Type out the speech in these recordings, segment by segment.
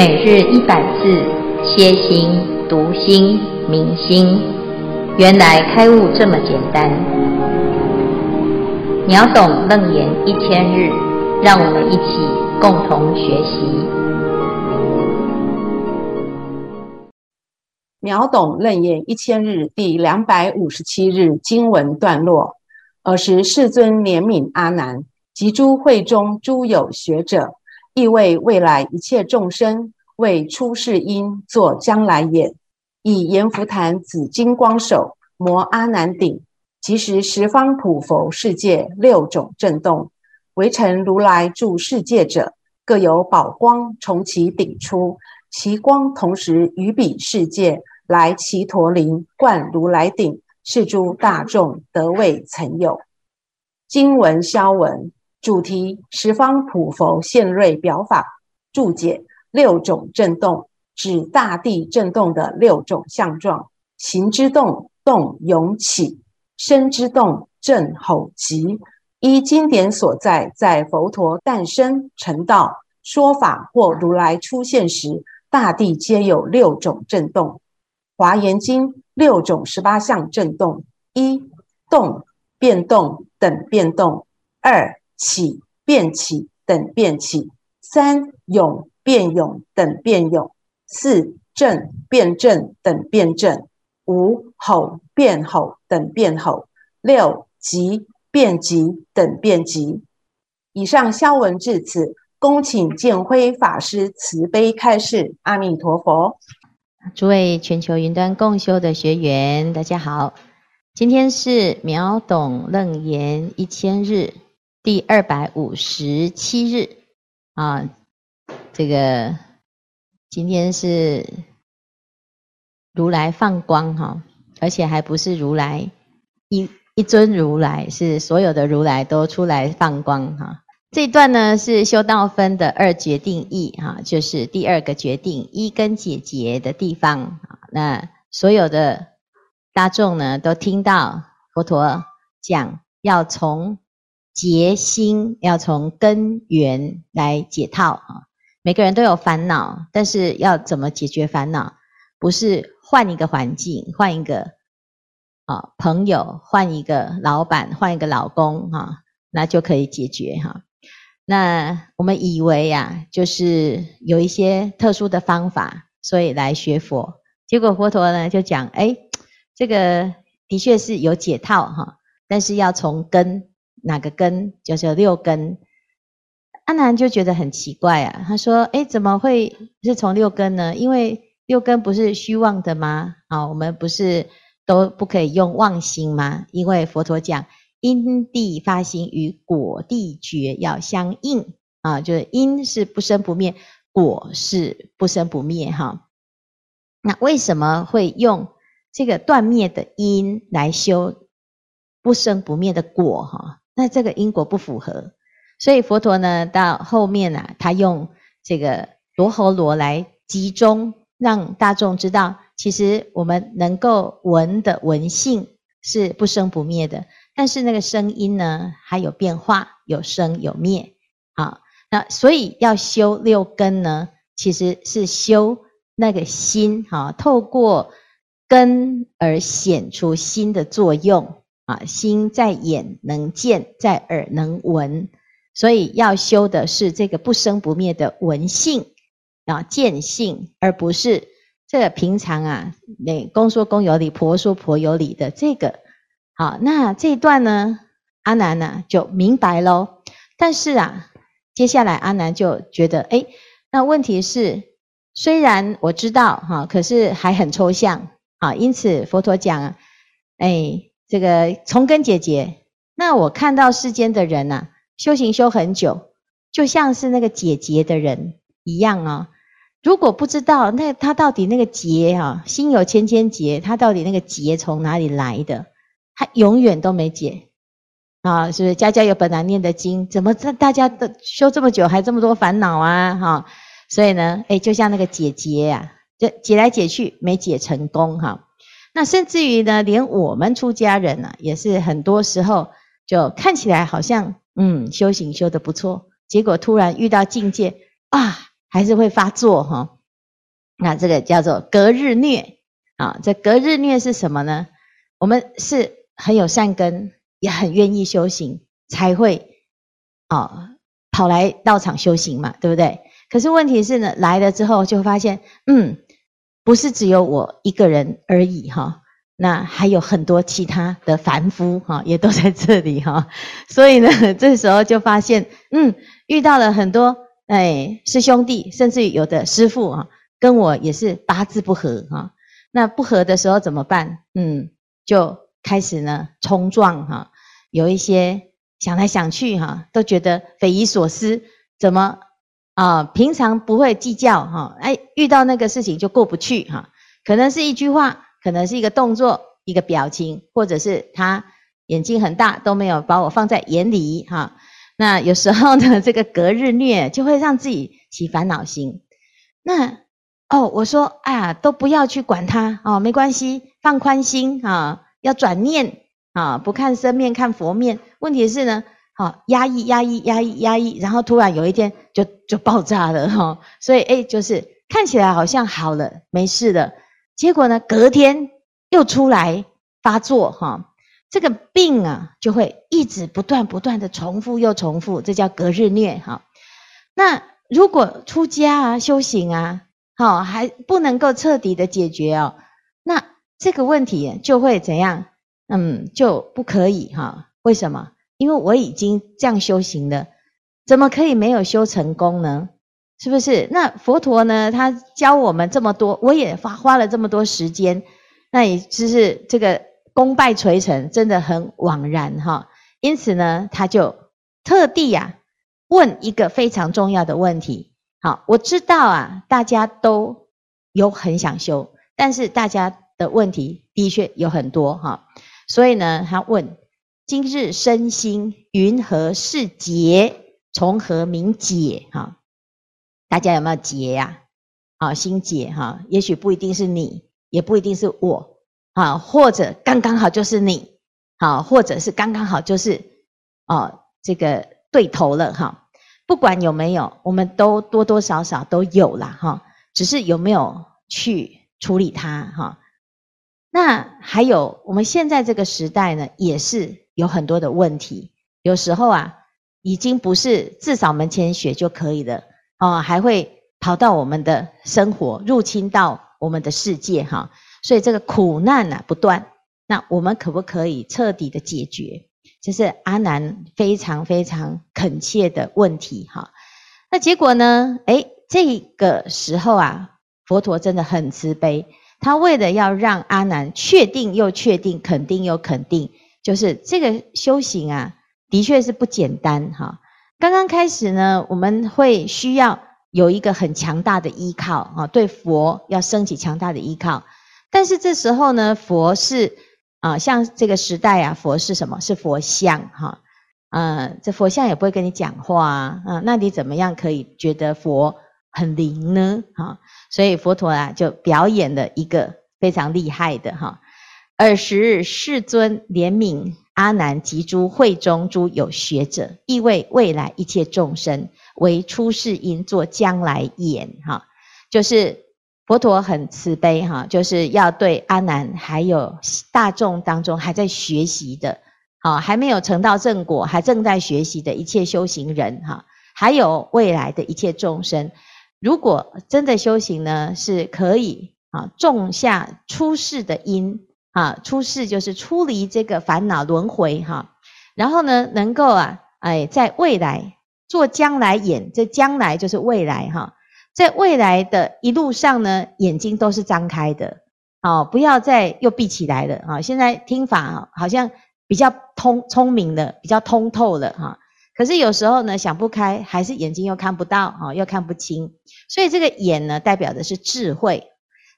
每日一百字，歇心、读心、明心，原来开悟这么简单。秒懂楞严一千日，让我们一起共同学习。秒懂楞严一千日第两百五十七日经文段落。尔时世尊怜悯阿难及诸会中诸有学者。亦为未来一切众生为出世因作将来也。以阎浮檀紫金光手摩阿难顶，即时十方普佛世界六种震动，唯尘如来住世界者，各有宝光从其顶出，其光同时于彼世界来其陀林灌如来顶，是诸大众得未曾有。经文消文。主题：十方普佛现瑞表法。注解：六种震动，指大地震动的六种相状：形之动，动涌起；声之动，震吼急。依经典所在，在佛陀诞生、成道、说法或如来出现时，大地皆有六种震动。华严经六种十八相震动：一、动变动等变动；二、起变起等变起，三勇变勇等变勇，四正变正等变正，五吼变吼等变吼，六急变急等变急。以上消文至此，恭请建辉法师慈悲开示。阿弥陀佛。诸位全球云端共修的学员，大家好，今天是秒懂楞严一千日。第二百五十七日啊，这个今天是如来放光哈，而且还不是如来一一尊如来，是所有的如来都出来放光哈。这段呢是修道分的二决定义哈，就是第二个决定一根解结的地方。那所有的大众呢都听到佛陀讲要从。结心要从根源来解套啊！每个人都有烦恼，但是要怎么解决烦恼？不是换一个环境，换一个啊朋友，换一个老板，换一个老公哈，那就可以解决哈。那我们以为呀，就是有一些特殊的方法，所以来学佛。结果佛陀呢就讲，哎，这个的确是有解套哈，但是要从根。哪个根就是六根？阿南就觉得很奇怪啊。他说：“诶，怎么会是从六根呢？因为六根不是虚妄的吗？啊，我们不是都不可以用妄心吗？因为佛陀讲，因地发心与果地觉要相应啊，就是因是不生不灭，果是不生不灭。哈，那为什么会用这个断灭的因来修不生不灭的果？哈？”那这个因果不符合，所以佛陀呢，到后面啊，他用这个罗喉罗来集中，让大众知道，其实我们能够闻的闻性是不生不灭的，但是那个声音呢，还有变化，有生有灭。啊，那所以要修六根呢，其实是修那个心，哈，透过根而显出心的作用。啊，心在眼能见，在耳能闻，所以要修的是这个不生不灭的闻性啊，见性，而不是这个平常啊，那公说公有理，婆说婆有理的这个。好，那这一段呢，阿难呢就明白喽。但是啊，接下来阿难就觉得，哎，那问题是，虽然我知道哈，可是还很抽象啊。因此佛陀讲，哎。这个从根解结，那我看到世间的人呐、修行修很久，就像是那个解结的人一样啊。如果不知道那他到底那个结啊，心有千千结，他到底那个结从哪里来的，他永远都没解啊。是不是？家家有本难念的经，怎么这大家都修这么久，还这么多烦恼啊？哈，所以呢，诶，就像那个解结呀，就解来解去没解成功哈。那甚至于呢，连我们出家人呢、啊，也是很多时候就看起来好像嗯修行修得不错，结果突然遇到境界啊，还是会发作哈。那这个叫做隔日虐啊。这隔日虐是什么呢？我们是很有善根，也很愿意修行，才会啊跑来道场修行嘛，对不对？可是问题是呢，来了之后就发现，嗯，不是只有我一个人而已哈。那还有很多其他的凡夫哈，也都在这里哈。所以呢，这时候就发现，嗯，遇到了很多哎师兄弟，甚至有的师父啊，跟我也是八字不合哈。那不合的时候怎么办？嗯。就开始呢冲撞哈，有一些想来想去哈，都觉得匪夷所思，怎么啊？平常不会计较哈，哎，遇到那个事情就过不去哈。可能是一句话，可能是一个动作，一个表情，或者是他眼睛很大，都没有把我放在眼里哈。那有时候呢，这个隔日虐就会让自己起烦恼心。那哦，我说啊，都不要去管他哦，没关系。放宽心啊，要转念啊，不看生面看佛面。问题是呢，啊压抑压抑压抑压抑，然后突然有一天就就爆炸了哈。所以诶，就是看起来好像好了，没事了，结果呢，隔天又出来发作哈。这个病啊，就会一直不断不断的重复又重复，这叫隔日虐哈。那如果出家啊修行啊，好还不能够彻底的解决哦，那。这个问题就会怎样？嗯，就不可以哈？为什么？因为我已经这样修行了，怎么可以没有修成功呢？是不是？那佛陀呢？他教我们这么多，我也花花了这么多时间，那也就是这个功败垂成，真的很枉然哈。因此呢，他就特地呀问一个非常重要的问题。好，我知道啊，大家都有很想修，但是大家。的问题的确有很多哈，所以呢，他问：今日身心云何是结？从何名解？哈，大家有没有结呀？啊，心结哈，也许不一定是你，也不一定是我啊，或者刚刚好就是你，好，或者是刚刚好就是哦，这个对头了哈。不管有没有，我们都多多少少都有啦哈，只是有没有去处理它哈。那还有，我们现在这个时代呢，也是有很多的问题。有时候啊，已经不是自扫门前雪就可以了哦，还会跑到我们的生活，入侵到我们的世界哈。所以这个苦难啊不断，那我们可不可以彻底的解决？这是阿难非常非常恳切的问题哈。那结果呢？诶，这个时候啊，佛陀真的很慈悲。他为了要让阿难确定又确定，肯定又肯定，就是这个修行啊，的确是不简单哈。刚刚开始呢，我们会需要有一个很强大的依靠啊，对佛要升起强大的依靠。但是这时候呢，佛是啊，像这个时代啊，佛是什么？是佛像哈。嗯，这佛像也不会跟你讲话啊，那你怎么样可以觉得佛很灵呢？哈。所以佛陀啊，就表演了一个非常厉害的哈。尔时世尊怜悯阿难及诸会中诸有学者，意为未来一切众生为出世因，作将来演哈。就是佛陀很慈悲哈，就是要对阿难还有大众当中还在学习的，好还没有成道正果，还正在学习的一切修行人哈，还有未来的一切众生。如果真的修行呢，是可以啊种下出世的因啊，出世就是出离这个烦恼轮回哈，然后呢，能够啊哎在未来做将来眼，这将来就是未来哈，在未来的一路上呢，眼睛都是张开的，好，不要再又闭起来了啊。现在听法好像比较通聪明了，比较通透了哈。可是有时候呢，想不开，还是眼睛又看不到啊，又看不清。所以这个眼呢，代表的是智慧。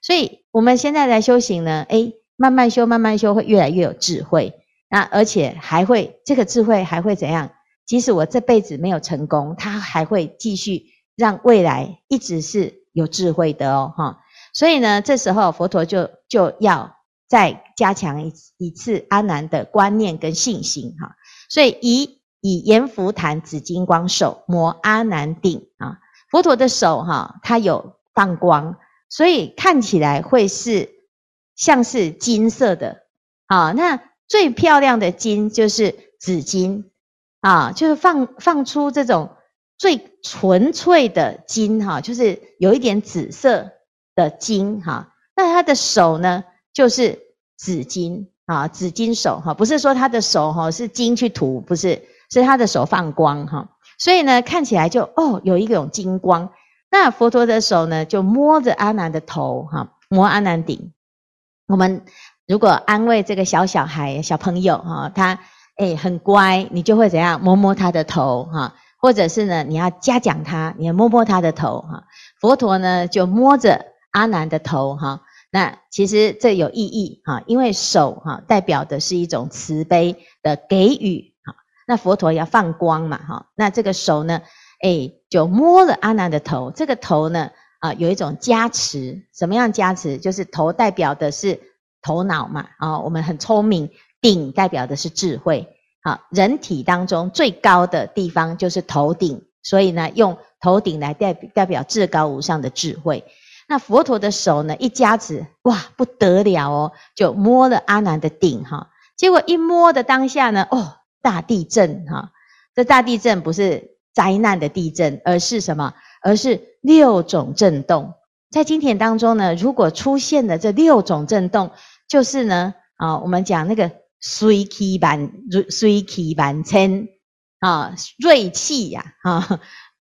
所以我们现在来修行呢，诶，慢慢修，慢慢修，会越来越有智慧。那而且还会，这个智慧还会怎样？即使我这辈子没有成功，它还会继续让未来一直是有智慧的哦，哈。所以呢，这时候佛陀就就要再加强一一次阿难的观念跟信心哈。所以以以阎浮檀紫金光手摩阿难顶啊，佛陀的手哈，它有放光，所以看起来会是像是金色的啊。那最漂亮的金就是紫金啊，就是放放出这种最纯粹的金哈，就是有一点紫色的金哈。那他的手呢，就是紫金啊，紫金手哈，不是说他的手哈是金去涂，不是，是他的手放光哈。所以呢，看起来就哦，有一种金光。那佛陀的手呢，就摸着阿难的头哈，摸阿难顶。我们如果安慰这个小小孩、小朋友哈，他诶很乖，你就会怎样摸摸他的头哈，或者是呢，你要嘉奖他，你要摸摸他的头哈。佛陀呢，就摸着阿难的头哈。那其实这有意义哈，因为手哈代表的是一种慈悲的给予。那佛陀要放光嘛，哈，那这个手呢，哎，就摸了阿难的头，这个头呢，啊，有一种加持，什么样加持？就是头代表的是头脑嘛，啊，我们很聪明，顶代表的是智慧，好，人体当中最高的地方就是头顶，所以呢，用头顶来代代表至高无上的智慧。那佛陀的手呢，一加持，哇，不得了哦，就摸了阿难的顶，哈，结果一摸的当下呢，哦。大地震哈，这大地震不是灾难的地震，而是什么？而是六种震动。在经典当中呢，如果出现了这六种震动，就是呢啊，我们讲那个衰气万衰气万千啊，锐气呀啊，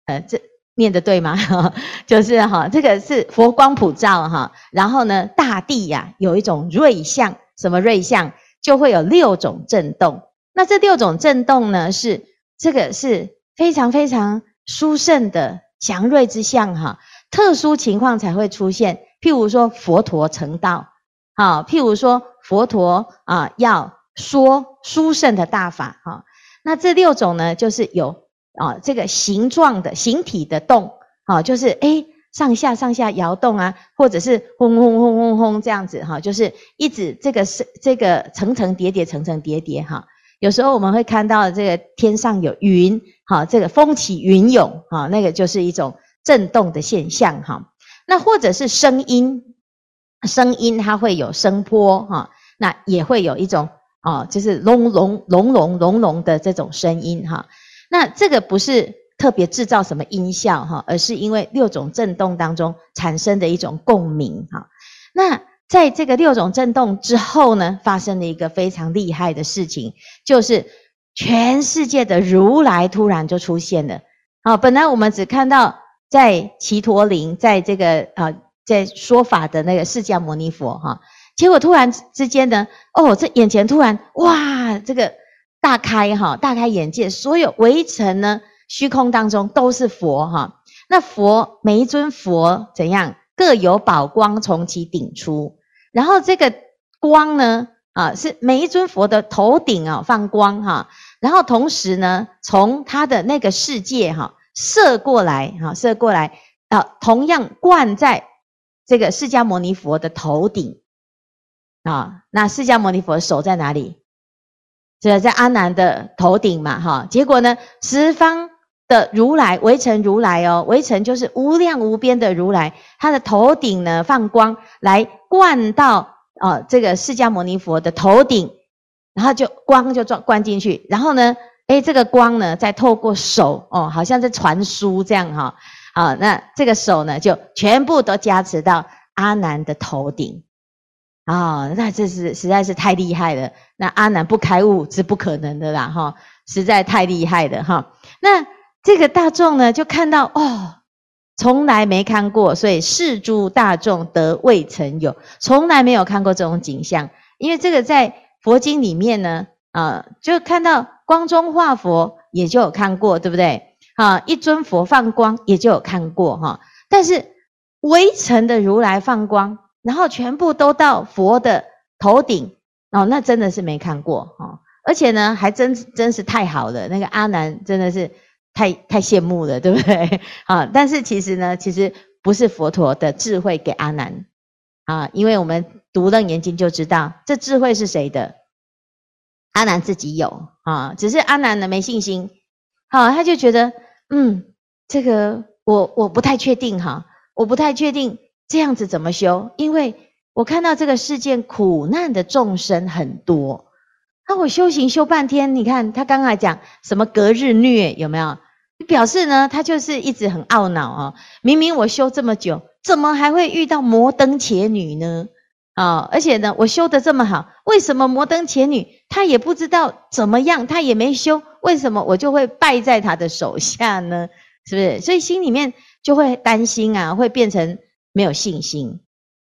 呃，这念的对吗？就是哈，这个是佛光普照哈，然后呢，大地呀有一种瑞相，什么瑞相？就会有六种震动。那这六种震动呢，是这个是非常非常殊胜的祥瑞之相哈，特殊情况才会出现。譬如说佛陀成道，好，譬如说佛陀啊要说殊胜的大法哈。那这六种呢，就是有啊这个形状的形体的动，啊，就是诶上下上下摇动啊，或者是轰轰轰轰轰这样子哈，就是一直这个是这个层层叠叠层层叠叠哈。有时候我们会看到这个天上有云，哈，这个风起云涌，哈，那个就是一种震动的现象，哈。那或者是声音，声音它会有声波，哈，那也会有一种啊，就是隆隆隆隆隆隆的这种声音，哈。那这个不是特别制造什么音效，哈，而是因为六种震动当中产生的一种共鸣，哈。那。在这个六种震动之后呢，发生了一个非常厉害的事情，就是全世界的如来突然就出现了。啊，本来我们只看到在只陀林，在这个啊，在说法的那个释迦牟尼佛哈，结果突然之间呢，哦，这眼前突然哇，这个大开哈，大开眼界，所有围城呢，虚空当中都是佛哈。那佛每一尊佛怎样？各有宝光从其顶出，然后这个光呢，啊，是每一尊佛的头顶啊放光哈，然后同时呢，从他的那个世界哈射过来哈，射过来啊，同样灌在这个释迦牟尼佛的头顶啊，那释迦牟尼佛手在哪里？这在阿难的头顶嘛哈，结果呢，十方。的如来围城如来哦，围城就是无量无边的如来，他的头顶呢放光来灌到哦这个释迦牟尼佛的头顶，然后就光就灌灌进去，然后呢，诶这个光呢再透过手哦，好像在传输这样哈，啊那这个手呢就全部都加持到阿难的头顶，啊那这是实在是太厉害了，那阿难不开悟是不可能的啦哈，实在太厉害了哈，那。这个大众呢，就看到哦，从来没看过，所以世诸大众得未曾有，从来没有看过这种景象。因为这个在佛经里面呢，啊，就看到光中化佛，也就有看过，对不对？啊，一尊佛放光，也就有看过哈。但是围城的如来放光，然后全部都到佛的头顶，哦，那真的是没看过哈。而且呢，还真真是太好了，那个阿难真的是。太太羡慕了，对不对？啊，但是其实呢，其实不是佛陀的智慧给阿难啊，因为我们读楞严经就知道，这智慧是谁的？阿难自己有啊，只是阿难呢没信心，好，他就觉得，嗯，这个我我不太确定哈，我不太确定这样子怎么修，因为我看到这个世界苦难的众生很多，那我修行修半天，你看他刚才讲什么隔日虐有没有？表示呢，他就是一直很懊恼哦。明明我修这么久，怎么还会遇到摩登伽女呢？啊、而且呢，我修得这么好，为什么摩登伽女她也不知道怎么样，她也没修，为什么我就会败在她的手下呢？是不是？所以心里面就会担心啊，会变成没有信心。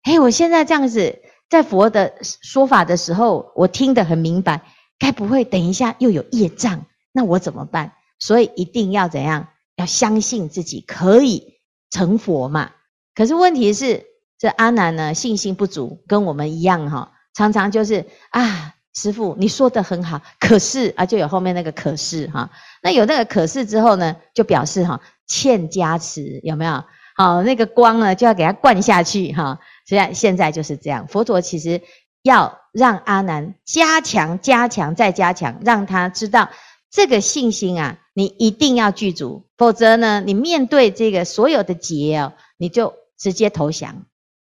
诶，我现在这样子在佛的说法的时候，我听得很明白，该不会等一下又有业障？那我怎么办？所以一定要怎样？要相信自己可以成佛嘛。可是问题是。这阿难呢，信心不足，跟我们一样哈，常常就是啊，师傅你说的很好，可是啊，就有后面那个可是哈，那有那个可是之后呢，就表示哈欠加持，有没有？好，那个光呢就要给它灌下去哈。现在现在就是这样，佛陀其实要让阿难加强、加强再加强，让他知道这个信心啊，你一定要具足，否则呢，你面对这个所有的劫哦，你就直接投降。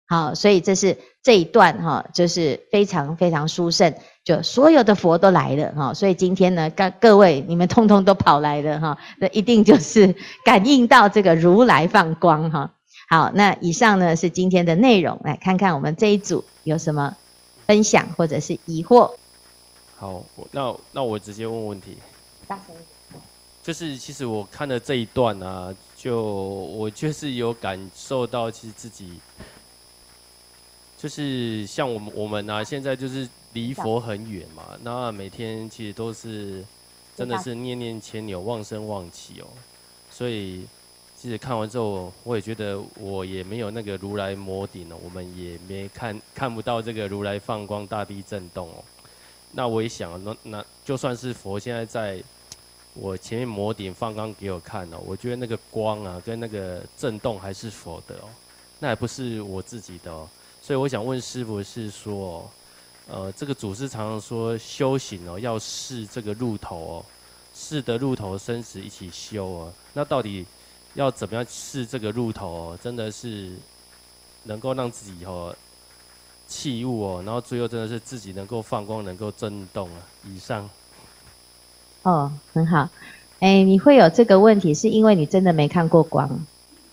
好，所以这是这一段哈，就是非常非常殊胜，就所有的佛都来了哈。所以今天呢，各各位你们通通都跑来了哈，那一定就是 感应到这个如来放光哈。好，那以上呢是今天的内容，来看看我们这一组有什么分享或者是疑惑。好，那那我直接问问题。大声。就是其实我看了这一段啊，就我就是有感受到，其实自己。就是像我们我们啊，现在就是离佛很远嘛，那每天其实都是真的是念念牵牛，忘生忘起哦。所以其实看完之后，我也觉得我也没有那个如来摩顶了，我们也没看看不到这个如来放光，大地震动哦。那我也想，那那就算是佛现在在我前面摩顶放光给我看哦，我觉得那个光啊跟那个震动还是佛的哦，那还不是我自己的哦。所以我想问师父是说，呃，这个祖师常常说修行哦，要试这个路头哦，试得路头生死一起修哦。那到底要怎么样试这个路头哦？真的是能够让自己哦弃物哦，然后最后真的是自己能够放光，能够震动啊。以上。哦，很好。哎，你会有这个问题，是因为你真的没看过光，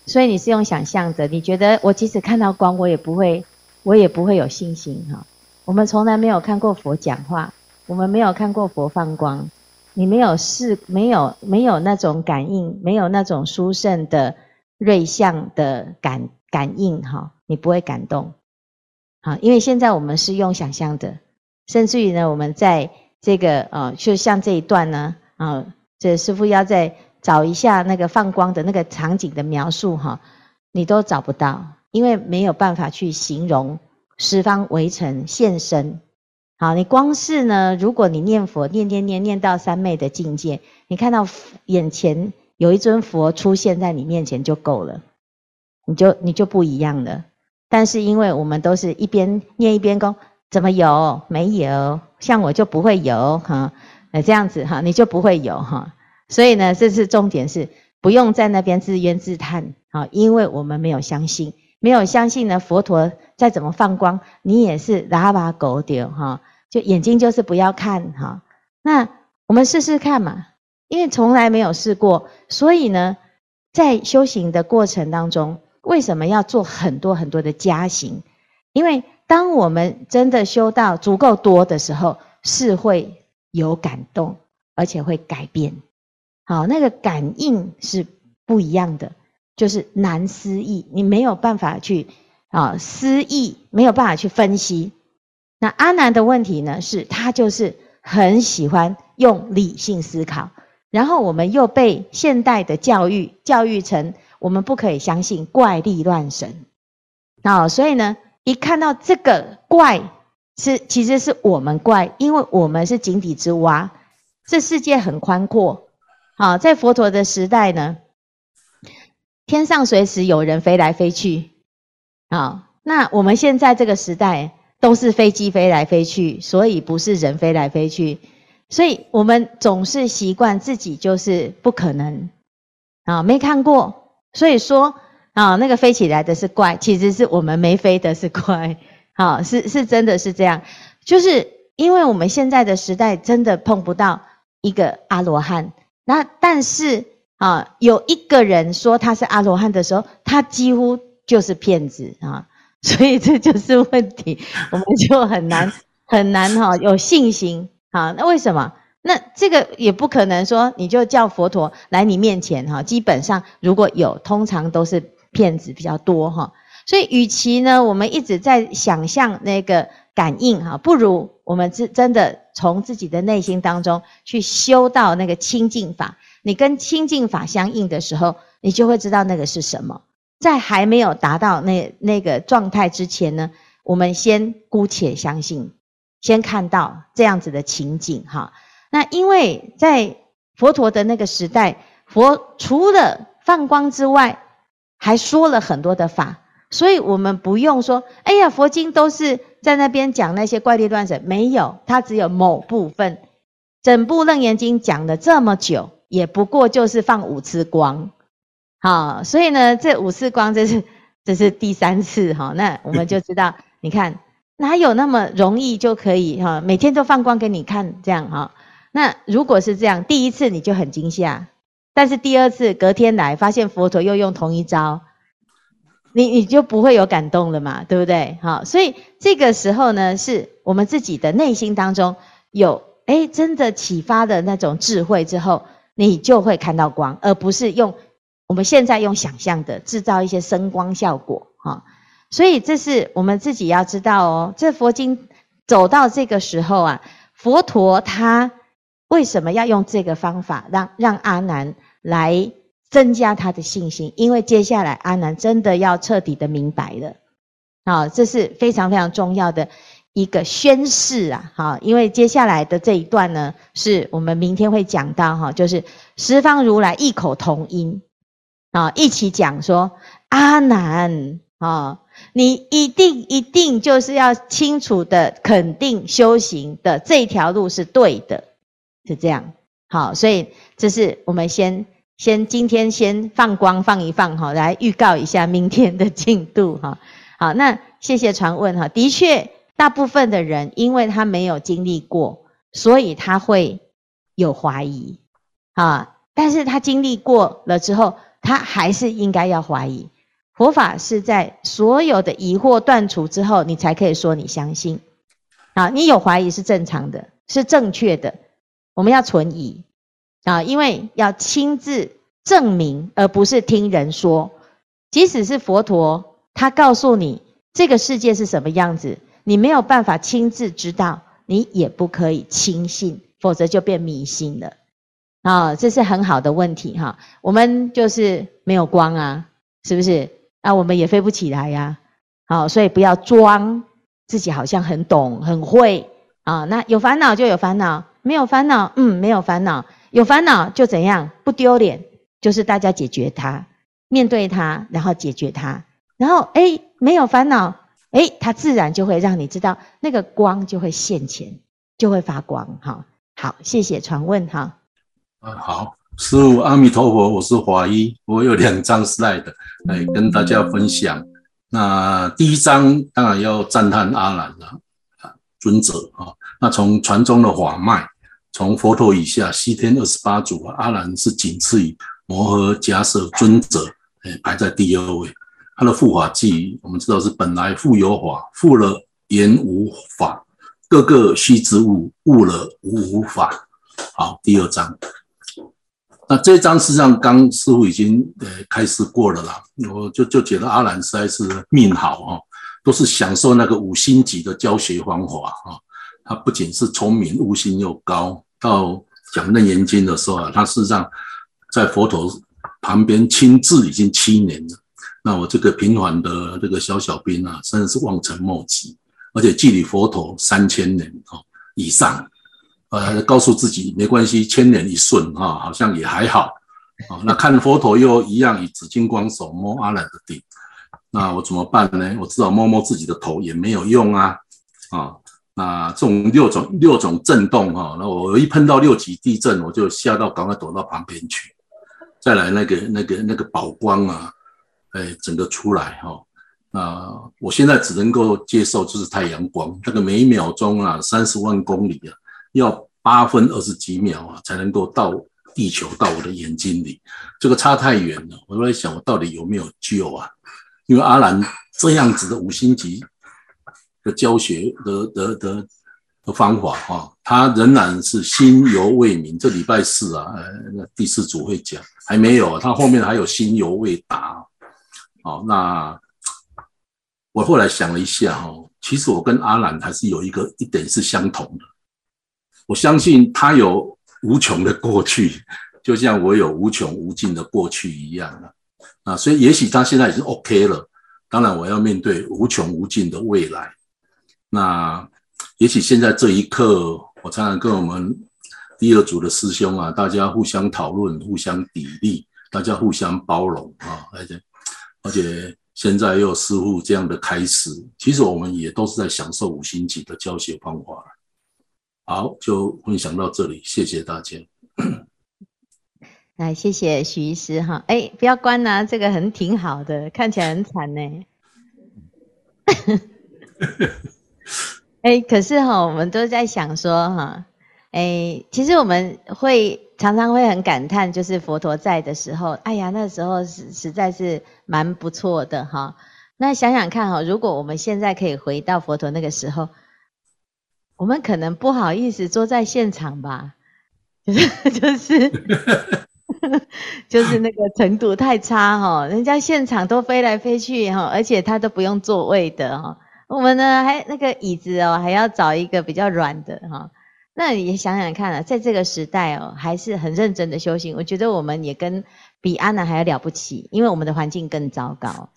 所以你是用想象的。你觉得我即使看到光，我也不会。我也不会有信心哈。我们从来没有看过佛讲话，我们没有看过佛放光，你没有试，没有没有那种感应，没有那种殊胜的瑞相的感感应哈，你不会感动。好，因为现在我们是用想象的，甚至于呢，我们在这个呃，就像这一段呢，啊，这师父要再找一下那个放光的那个场景的描述哈，你都找不到。因为没有办法去形容十方围城现身，好，你光是呢，如果你念佛念念念念到三昧的境界，你看到眼前有一尊佛出现在你面前就够了，你就你就不一样了。但是因为我们都是一边念一边讲，怎么有？没有，像我就不会有哈，那这样子哈，你就不会有哈。所以呢，这次重点是不用在那边自怨自叹，好，因为我们没有相信。没有相信呢，佛陀再怎么放光，你也是喇叭狗丢哈，就眼睛就是不要看哈。那我们试试看嘛，因为从来没有试过，所以呢，在修行的过程当中，为什么要做很多很多的加行？因为当我们真的修到足够多的时候，是会有感动，而且会改变。好，那个感应是不一样的。就是难思议，你没有办法去啊思议，没有办法去分析。那阿难的问题呢，是他就是很喜欢用理性思考，然后我们又被现代的教育教育成我们不可以相信怪力乱神。啊，所以呢，一看到这个怪是其实是我们怪，因为我们是井底之蛙，这世界很宽阔。好，在佛陀的时代呢。天上随时有人飞来飞去，啊，那我们现在这个时代都是飞机飞来飞去，所以不是人飞来飞去，所以我们总是习惯自己就是不可能，啊，没看过，所以说啊，那个飞起来的是怪，其实是我们没飞的是怪。好，是是真的是这样，就是因为我们现在的时代真的碰不到一个阿罗汉，那但是啊，有一个人说他是阿罗汉的时候，他几乎就是骗子啊，所以这就是问题，我们就很难很难哈有信心啊。那为什么？那这个也不可能说你就叫佛陀来你面前哈，基本上如果有，通常都是骗子比较多哈。所以，与其呢，我们一直在想象那个感应哈，不如我们真真的从自己的内心当中去修到那个清净法。你跟清净法相应的时候，你就会知道那个是什么。在还没有达到那那个状态之前呢，我们先姑且相信，先看到这样子的情景哈。那因为在佛陀的那个时代，佛除了放光之外，还说了很多的法，所以我们不用说，哎呀，佛经都是在那边讲那些怪力乱神，没有，它只有某部分。整部楞严经讲了这么久，也不过就是放五次光，好，所以呢，这五次光这是这是第三次哈，那我们就知道，你看哪有那么容易就可以哈，每天都放光给你看这样哈。那如果是这样，第一次你就很惊吓，但是第二次隔天来发现佛陀又用同一招，你你就不会有感动了嘛，对不对？好，所以这个时候呢，是我们自己的内心当中有诶真的启发的那种智慧之后，你就会看到光，而不是用我们现在用想象的制造一些声光效果哈。所以这是我们自己要知道哦，这佛经走到这个时候啊，佛陀他。为什么要用这个方法让让阿难来增加他的信心？因为接下来阿难真的要彻底的明白了，啊，这是非常非常重要的一个宣誓啊！哈，因为接下来的这一段呢，是我们明天会讲到哈，就是十方如来异口同音啊，一起讲说阿难啊，你一定一定就是要清楚的肯定修行的这条路是对的。是这样，好，所以这是我们先先今天先放光放一放哈，来预告一下明天的进度哈。好，那谢谢传问哈。的确，大部分的人因为他没有经历过，所以他会有怀疑啊。但是他经历过了之后，他还是应该要怀疑。佛法是在所有的疑惑断除之后，你才可以说你相信啊。你有怀疑是正常的，是正确的。我们要存疑啊，因为要亲自证明，而不是听人说。即使是佛陀，他告诉你这个世界是什么样子，你没有办法亲自知道，你也不可以轻信，否则就变迷信了啊。这是很好的问题哈。我们就是没有光啊，是不是？那我们也飞不起来呀。好，所以不要装自己好像很懂很会啊。那有烦恼就有烦恼。没有烦恼，嗯，没有烦恼，有烦恼就怎样？不丢脸，就是大家解决它，面对它，然后解决它，然后诶，没有烦恼，诶，它自然就会让你知道那个光就会现前，就会发光。哈，好，谢谢传问哈。啊，好，师父阿弥陀佛，我是华一，我有两张 slide 来跟大家分享。那第一张当然要赞叹阿兰了，啊，尊者啊。那从传宗的法脉，从佛陀以下，西天二十八祖，阿兰是仅次于摩诃迦叶尊者，诶，排在第二位。他的护法偈，我们知道是本来富有法，富了言无法，各个须知悟，悟了无无法。好，第二章。那这一章实际上刚师傅已经呃开始过了啦，我就就觉得阿兰实在是命好哈，都是享受那个五星级的教学方法哈。他不仅是聪明，悟性又高。到讲楞严经的时候啊，他事实上在佛陀旁边亲自已经七年了。那我这个平凡的这个小小兵啊，真的是望尘莫及，而且距离佛陀三千年哦以上，呃，告诉自己没关系，千年一瞬啊，好像也还好啊。那看佛陀又一样以紫金光手摸阿难的顶，那我怎么办呢？我知道摸摸自己的头也没有用啊，啊。啊，这种六种六种震动哈，那我一碰到六级地震，我就吓到，赶快躲到旁边去。再来那个那个那个宝光啊，哎，整个出来哈。啊，我现在只能够接受就是太阳光，这个每秒钟啊，三十万公里啊，要八分二十几秒啊，才能够到地球到我的眼睛里，这个差太远了。我都在想，我到底有没有救啊？因为阿兰这样子的五星级教学的的的的方法哈，他仍然是心犹未泯。这礼拜四啊，呃，第四组会讲，还没有，他后面还有心犹未达。好，那。我后来想了一下，哦，其实我跟阿兰还是有一个一点是相同的。我相信他有无穷的过去，就像我有无穷无尽的过去一样啊。所以也许他现在已经 OK 了。当然，我要面对无穷无尽的未来。那也许现在这一刻，我常常跟我们第二组的师兄啊，大家互相讨论、互相砥砺，大家互相包容啊，而且而且。现在又有师父这样的开始，其实我们也都是在享受五星级的教学方法。好，就分享到这里，谢谢大家。来，谢谢许医师哈。哎，不要关呐，这个很挺好的，看起来很惨呢。哎，可是哈，我们都在想说哈，哎，其实我们会。常常会很感叹，就是佛陀在的时候，哎呀，那时候实实在是蛮不错的哈。那想想看哈，如果我们现在可以回到佛陀那个时候，我们可能不好意思坐在现场吧，就是就是 就是那个程度太差哈，人家现场都飞来飞去哈，而且他都不用座位的哈，我们呢还那个椅子哦，还要找一个比较软的哈。那你想想看啊，在这个时代哦，还是很认真的修行。我觉得我们也跟比阿难还要了不起，因为我们的环境更糟糕。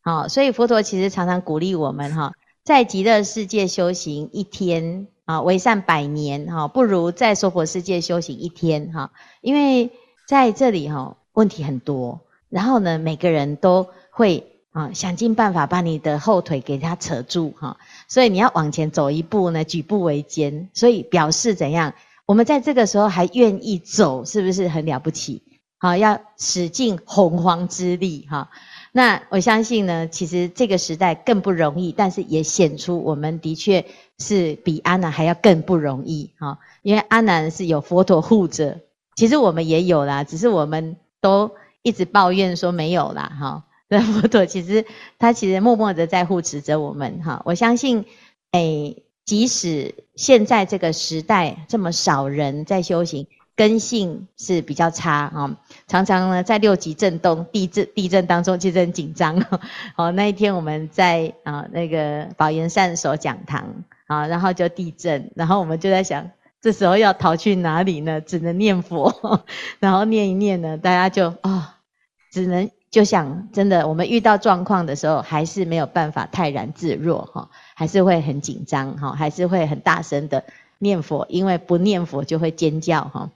好，所以佛陀其实常常鼓励我们哈，在极乐世界修行一天啊，为善百年哈，不如在娑婆世界修行一天哈。因为在这里哈，问题很多，然后呢，每个人都会。啊，想尽办法把你的后腿给它扯住哈，所以你要往前走一步呢，举步维艰，所以表示怎样？我们在这个时候还愿意走，是不是很了不起？好，要使尽洪荒之力哈。那我相信呢，其实这个时代更不容易，但是也显出我们的确是比阿南还要更不容易哈，因为阿南是有佛陀护着，其实我们也有啦，只是我们都一直抱怨说没有啦哈。那佛陀其实他其实默默的在护持着我们哈，我相信，诶，即使现在这个时代这么少人在修行，根性是比较差哈，常常呢在六级震动、地震、地震当中其实很紧张。哦，那一天我们在啊那个宝岩善所讲堂啊，然后就地震，然后我们就在想，这时候要逃去哪里呢？只能念佛，然后念一念呢，大家就啊、只能。就想真的，我们遇到状况的时候，还是没有办法泰然自若哈，还是会很紧张哈，还是会很大声的念佛，因为不念佛就会尖叫哈。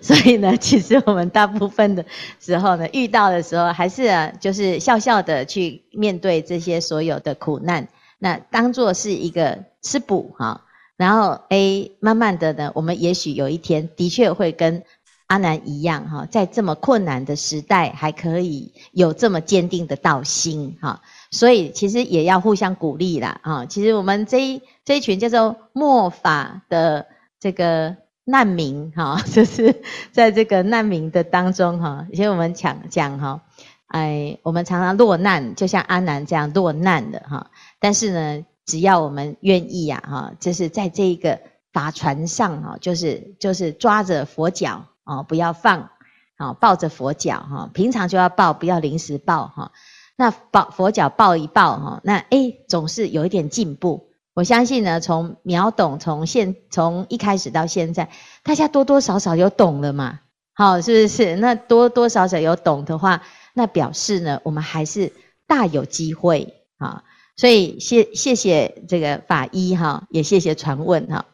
所以呢，其实我们大部分的时候呢，遇到的时候还是啊，就是笑笑的去面对这些所有的苦难，那当做是一个吃补哈，然后诶，慢慢的呢，我们也许有一天的确会跟。阿难一样哈，在这么困难的时代，还可以有这么坚定的道心哈，所以其实也要互相鼓励啦啊。其实我们这一这一群叫做末法的这个难民哈，就是在这个难民的当中哈，以前我们讲讲哈，哎，我们常常落难，就像阿难这样落难的哈。但是呢，只要我们愿意呀哈，就是在这一个法船上哈，就是就是抓着佛脚。哦，不要放，好抱着佛脚哈，平常就要抱，不要临时抱哈。那抱佛脚抱一抱哈，那诶总是有一点进步。我相信呢，从秒懂从现从一开始到现在，大家多多少少有懂了嘛，好是不是？那多多少少有懂的话，那表示呢，我们还是大有机会啊。所以谢谢谢这个法医哈，也谢谢传问哈，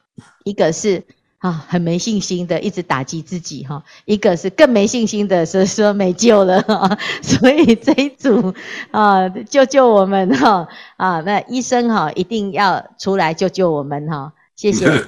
一个是。啊，很没信心的，一直打击自己哈。一个是更没信心的，是说没救了哈。所以这一组啊，救救我们哈啊！那医生哈，一定要出来救救我们哈。谢谢。